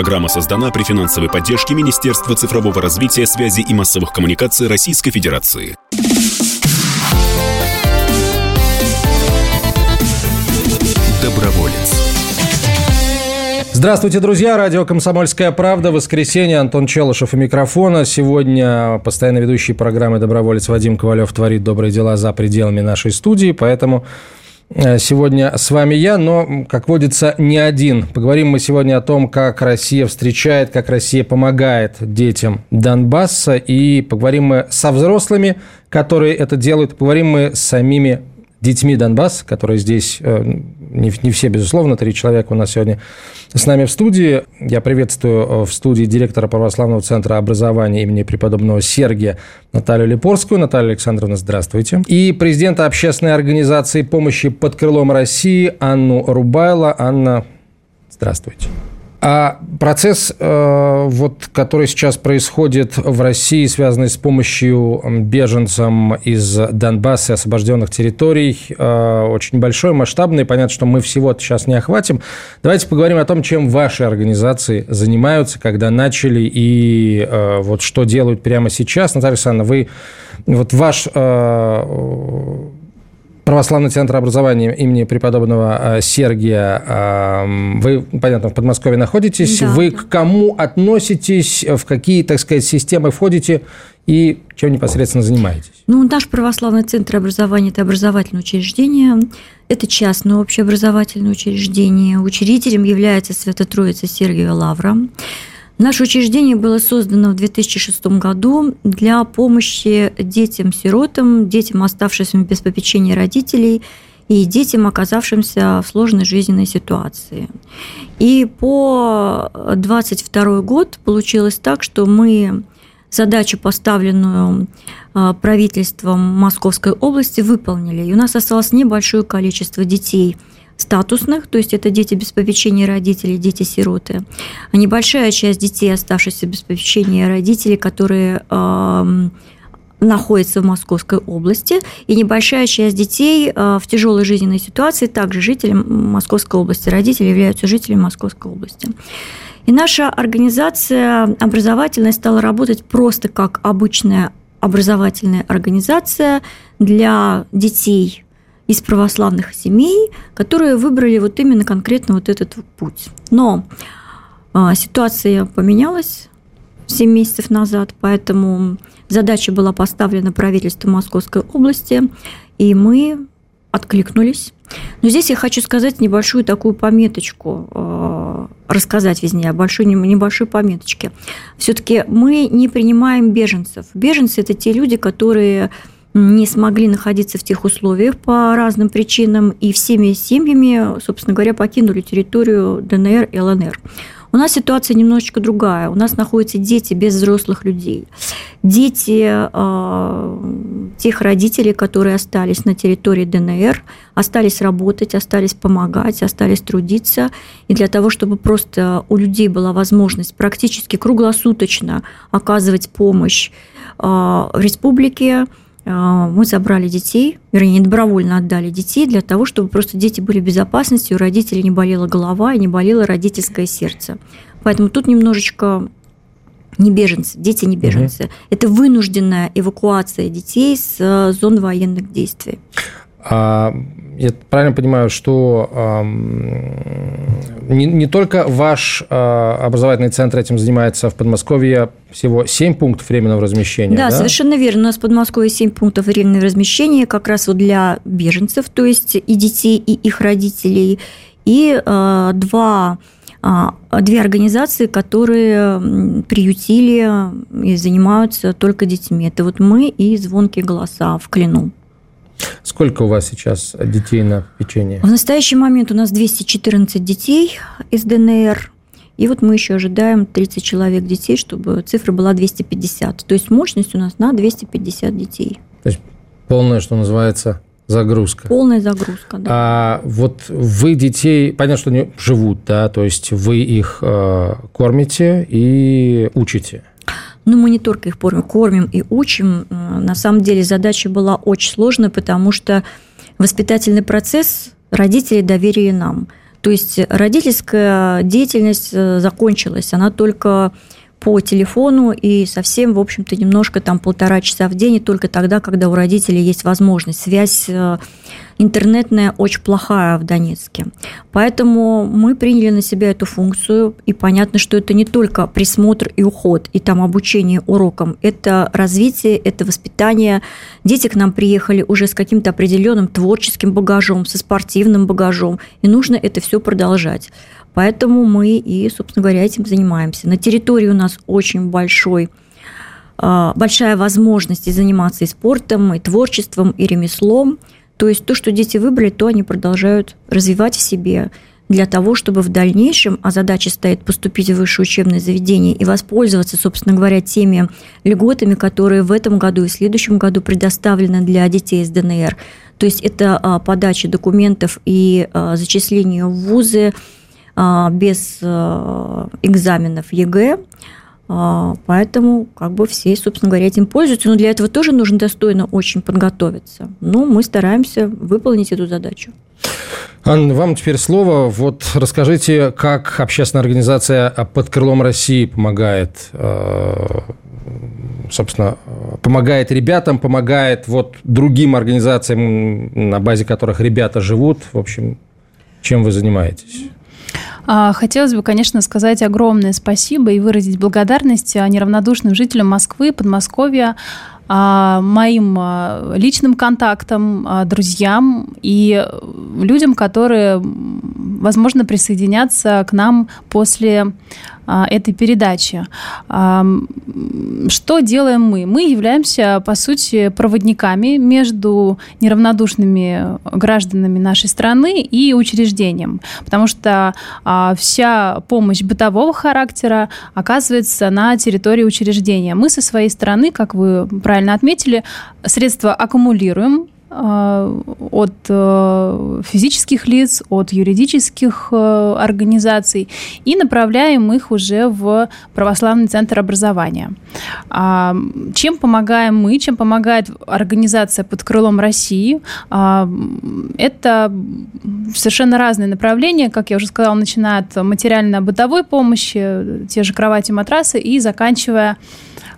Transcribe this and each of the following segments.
Программа создана при финансовой поддержке Министерства цифрового развития, связи и массовых коммуникаций Российской Федерации. Доброволец. Здравствуйте, друзья. Радио «Комсомольская правда». Воскресенье. Антон Челышев у микрофона. Сегодня постоянно ведущий программы «Доброволец» Вадим Ковалев творит добрые дела за пределами нашей студии. Поэтому сегодня с вами я, но, как водится, не один. Поговорим мы сегодня о том, как Россия встречает, как Россия помогает детям Донбасса. И поговорим мы со взрослыми, которые это делают. Поговорим мы с самими детьми Донбасса, которые здесь, э, не, не все, безусловно, три человека у нас сегодня с нами в студии. Я приветствую э, в студии директора Православного центра образования имени преподобного Сергия Наталью Липорскую. Наталья Александровна, здравствуйте. И президента общественной организации помощи под крылом России Анну Рубайла. Анна, здравствуйте. А процесс, э, вот, который сейчас происходит в России, связанный с помощью беженцам из Донбасса и освобожденных территорий, э, очень большой, масштабный. Понятно, что мы всего сейчас не охватим. Давайте поговорим о том, чем ваши организации занимаются, когда начали и э, вот что делают прямо сейчас. Наталья Александровна, вы вот ваш Православный центр образования имени преподобного э, Сергия. Эм, вы, понятно, в Подмосковье находитесь. Да, Вы к кому относитесь, в какие, так сказать, системы входите и чем непосредственно занимаетесь? Ну, наш православный центр образования – это образовательное учреждение, это частное общеобразовательное учреждение. Учредителем является Свято-Троица Сергия Лавра. Наше учреждение было создано в 2006 году для помощи детям-сиротам, детям, оставшимся без попечения родителей, и детям, оказавшимся в сложной жизненной ситуации. И по 22 год получилось так, что мы задачу, поставленную а, правительством Московской области, выполнили. И у нас осталось небольшое количество детей – статусных, то есть это дети без попечения родителей, дети-сироты. А небольшая часть детей, оставшихся без попечения родителей, которые находятся в Московской области, и небольшая часть детей э, в тяжелой жизненной ситуации, также жители Московской области, родители являются жителями Московской области. И наша организация образовательная стала работать просто как обычная образовательная организация для детей из православных семей, которые выбрали вот именно конкретно вот этот путь. Но а, ситуация поменялась 7 месяцев назад, поэтому задача была поставлена правительством Московской области, и мы откликнулись. Но здесь я хочу сказать небольшую такую пометочку, а, рассказать везде, большой, небольшой пометочке. Все-таки мы не принимаем беженцев. Беженцы – это те люди, которые не смогли находиться в тех условиях по разным причинам и всеми семьями, собственно говоря, покинули территорию ДНР и ЛНР. У нас ситуация немножечко другая. У нас находятся дети без взрослых людей. Дети э, тех родителей, которые остались на территории ДНР, остались работать, остались помогать, остались трудиться. И для того, чтобы просто у людей была возможность практически круглосуточно оказывать помощь э, в республике, мы забрали детей, вернее, добровольно отдали детей для того, чтобы просто дети были в безопасности, у родителей не болела голова и не болело родительское сердце. Поэтому тут немножечко не беженцы, дети не беженцы. Угу. Это вынужденная эвакуация детей с э, зон военных действий. А, я правильно понимаю, что э, не, не только ваш э, образовательный центр этим занимается в Подмосковье, всего 7 пунктов временного размещения. Да, да, совершенно верно. У нас в Подмосковье 7 пунктов временного размещения как раз вот для беженцев, то есть и детей, и их родителей, и э, два две организации, которые приютили и занимаются только детьми. Это вот мы и «Звонкие голоса» в Клину. Сколько у вас сейчас детей на печенье? В настоящий момент у нас 214 детей из ДНР. И вот мы еще ожидаем 30 человек детей, чтобы цифра была 250. То есть мощность у нас на 250 детей. То есть полная, что называется, загрузка. Полная загрузка, да. А вот вы детей, понятно, что они живут, да, то есть вы их э, кормите и учите. Ну, мы не только их кормим и учим. Э, на самом деле задача была очень сложная, потому что воспитательный процесс родители доверили нам. То есть родительская деятельность э, закончилась, она только по телефону и совсем, в общем-то, немножко там полтора часа в день, и только тогда, когда у родителей есть возможность. Связь э, интернетная очень плохая в Донецке. Поэтому мы приняли на себя эту функцию, и понятно, что это не только присмотр и уход, и там обучение урокам, это развитие, это воспитание. Дети к нам приехали уже с каким-то определенным творческим багажом, со спортивным багажом, и нужно это все продолжать. Поэтому мы и, собственно говоря, этим занимаемся. На территории у нас очень большой а, большая возможность и заниматься и спортом, и творчеством, и ремеслом. То есть то, что дети выбрали, то они продолжают развивать в себе для того, чтобы в дальнейшем, а задача стоит поступить в высшее учебное заведение и воспользоваться, собственно говоря, теми льготами, которые в этом году и в следующем году предоставлены для детей из ДНР. То есть это а, подача документов и а, зачисление в вузы, а, без экзаменов ЕГЭ, Поэтому как бы все, собственно говоря, этим пользуются. Но для этого тоже нужно достойно очень подготовиться. Но мы стараемся выполнить эту задачу. Анна, вам теперь слово. Вот расскажите, как общественная организация «Под крылом России» помогает, э, собственно, помогает ребятам, помогает вот другим организациям, на базе которых ребята живут. В общем, чем вы занимаетесь? А, хотелось бы, конечно, сказать огромное спасибо и выразить благодарность неравнодушным жителям Москвы, Подмосковья, а, моим а, личным контактам, друзьям и людям, которые, возможно, присоединятся к нам после а, этой передачи. Что делаем мы? Мы являемся, по сути, проводниками между неравнодушными гражданами нашей страны и учреждением, потому что а, вся помощь бытового характера оказывается на территории учреждения. Мы со своей стороны, как вы правильно отметили, средства аккумулируем, Э, от э, физических лиц, от юридических э, организаций и направляем их уже в православный центр образования. А, чем помогаем мы, чем помогает организация под крылом России? А, это совершенно разные направления, как я уже сказала, начиная от материально-бытовой помощи, те же кровати, матрасы и заканчивая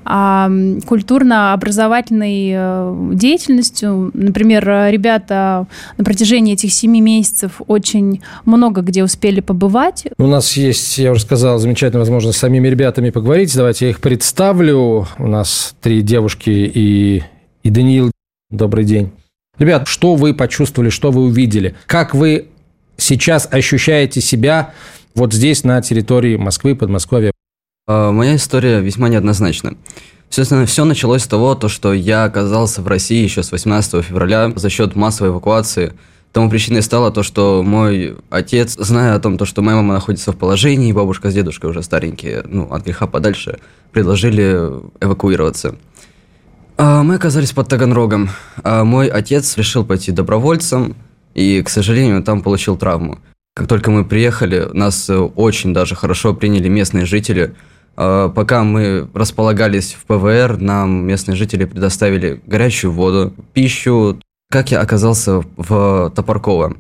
культурно-образовательной э, деятельностью. Например, ребята на протяжении этих семи месяцев очень много где успели побывать. У нас есть, я уже сказал, замечательная возможность с самими ребятами поговорить. Давайте я их представлю. У нас три девушки и, и Даниил. Добрый день. Ребят, что вы почувствовали, что вы увидели? Как вы сейчас ощущаете себя вот здесь, на территории Москвы, Подмосковья? А, моя история весьма неоднозначна. Собственно, все началось с того, то, что я оказался в России еще с 18 февраля за счет массовой эвакуации. Тому причиной стало то, что мой отец, зная о том, то, что моя мама находится в положении, бабушка с дедушкой уже старенькие, ну, от греха подальше, предложили эвакуироваться. А мы оказались под Таганрогом. А мой отец решил пойти добровольцем, и, к сожалению, там получил травму. Как только мы приехали, нас очень даже хорошо приняли местные жители – пока мы располагались в ПВР, нам местные жители предоставили горячую воду, пищу. Как я оказался в Топорково?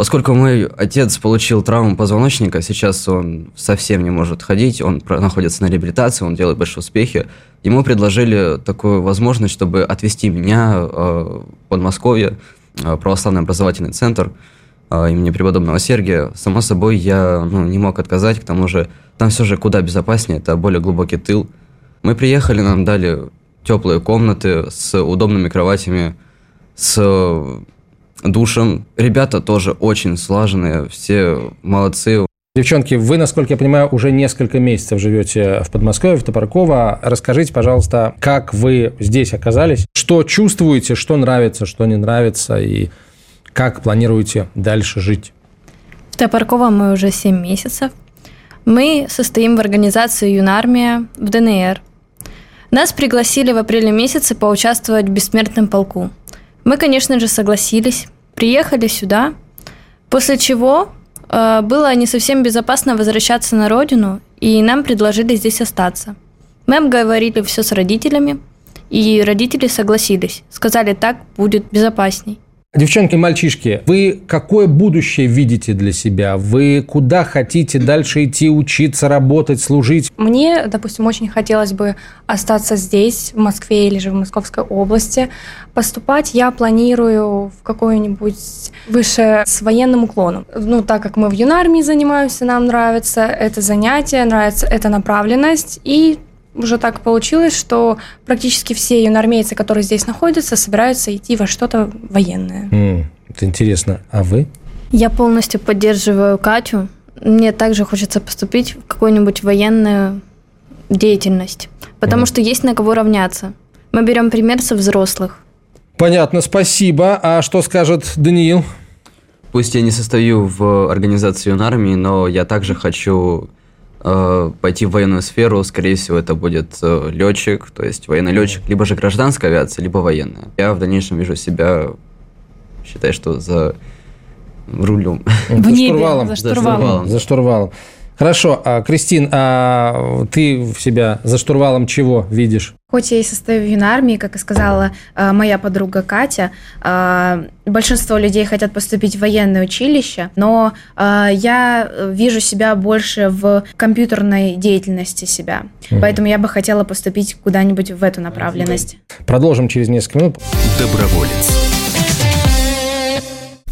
Поскольку мой отец получил травму позвоночника, сейчас он совсем не может ходить, он находится на реабилитации, он делает большие успехи. Ему предложили такую возможность, чтобы отвезти меня э, в Подмосковье, э, православный образовательный центр имени преподобного Сергия. Само собой, я ну, не мог отказать, к тому же там все же куда безопаснее, это более глубокий тыл. Мы приехали, нам дали теплые комнаты с удобными кроватями, с душем. Ребята тоже очень слаженные, все молодцы. Девчонки, вы, насколько я понимаю, уже несколько месяцев живете в Подмосковье, в Топорково. Расскажите, пожалуйста, как вы здесь оказались, что чувствуете, что нравится, что не нравится, и как планируете дальше жить? В Топорково мы уже 7 месяцев. Мы состоим в организации «Юнармия» в ДНР. Нас пригласили в апреле месяце поучаствовать в бессмертном полку. Мы, конечно же, согласились, приехали сюда, после чего э, было не совсем безопасно возвращаться на родину, и нам предложили здесь остаться. Мы обговорили все с родителями, и родители согласились, сказали, так будет безопасней. Девчонки, мальчишки, вы какое будущее видите для себя? Вы куда хотите дальше идти, учиться, работать, служить? Мне, допустим, очень хотелось бы остаться здесь, в Москве или же в Московской области. Поступать я планирую в какое-нибудь выше с военным уклоном. Ну, так как мы в юнармии занимаемся, нам нравится это занятие, нравится эта направленность, и уже так получилось, что практически все юноармейцы, которые здесь находятся, собираются идти во что-то военное. Mm, это интересно. А вы? Я полностью поддерживаю Катю. Мне также хочется поступить в какую-нибудь военную деятельность, потому mm. что есть на кого равняться. Мы берем пример со взрослых. Понятно, спасибо. А что скажет Даниил? Пусть я не состою в организации юнармии, но я также хочу пойти в военную сферу, скорее всего, это будет э, летчик, то есть военный летчик, либо же гражданская авиация, либо военная. Я в дальнейшем вижу себя, считаю, что за рулем. В за небе, штурвалом. За штурвалом. За штурвалом. Хорошо, а, Кристин, а ты себя за штурвалом чего видишь? Хоть я и состою в юнармии, как и сказала а, моя подруга Катя, а, большинство людей хотят поступить в военное училище, но я вижу себя больше в компьютерной деятельности себя. Угу. Поэтому я бы хотела поступить куда-нибудь в эту направленность. Продолжим через несколько минут. Доброволец.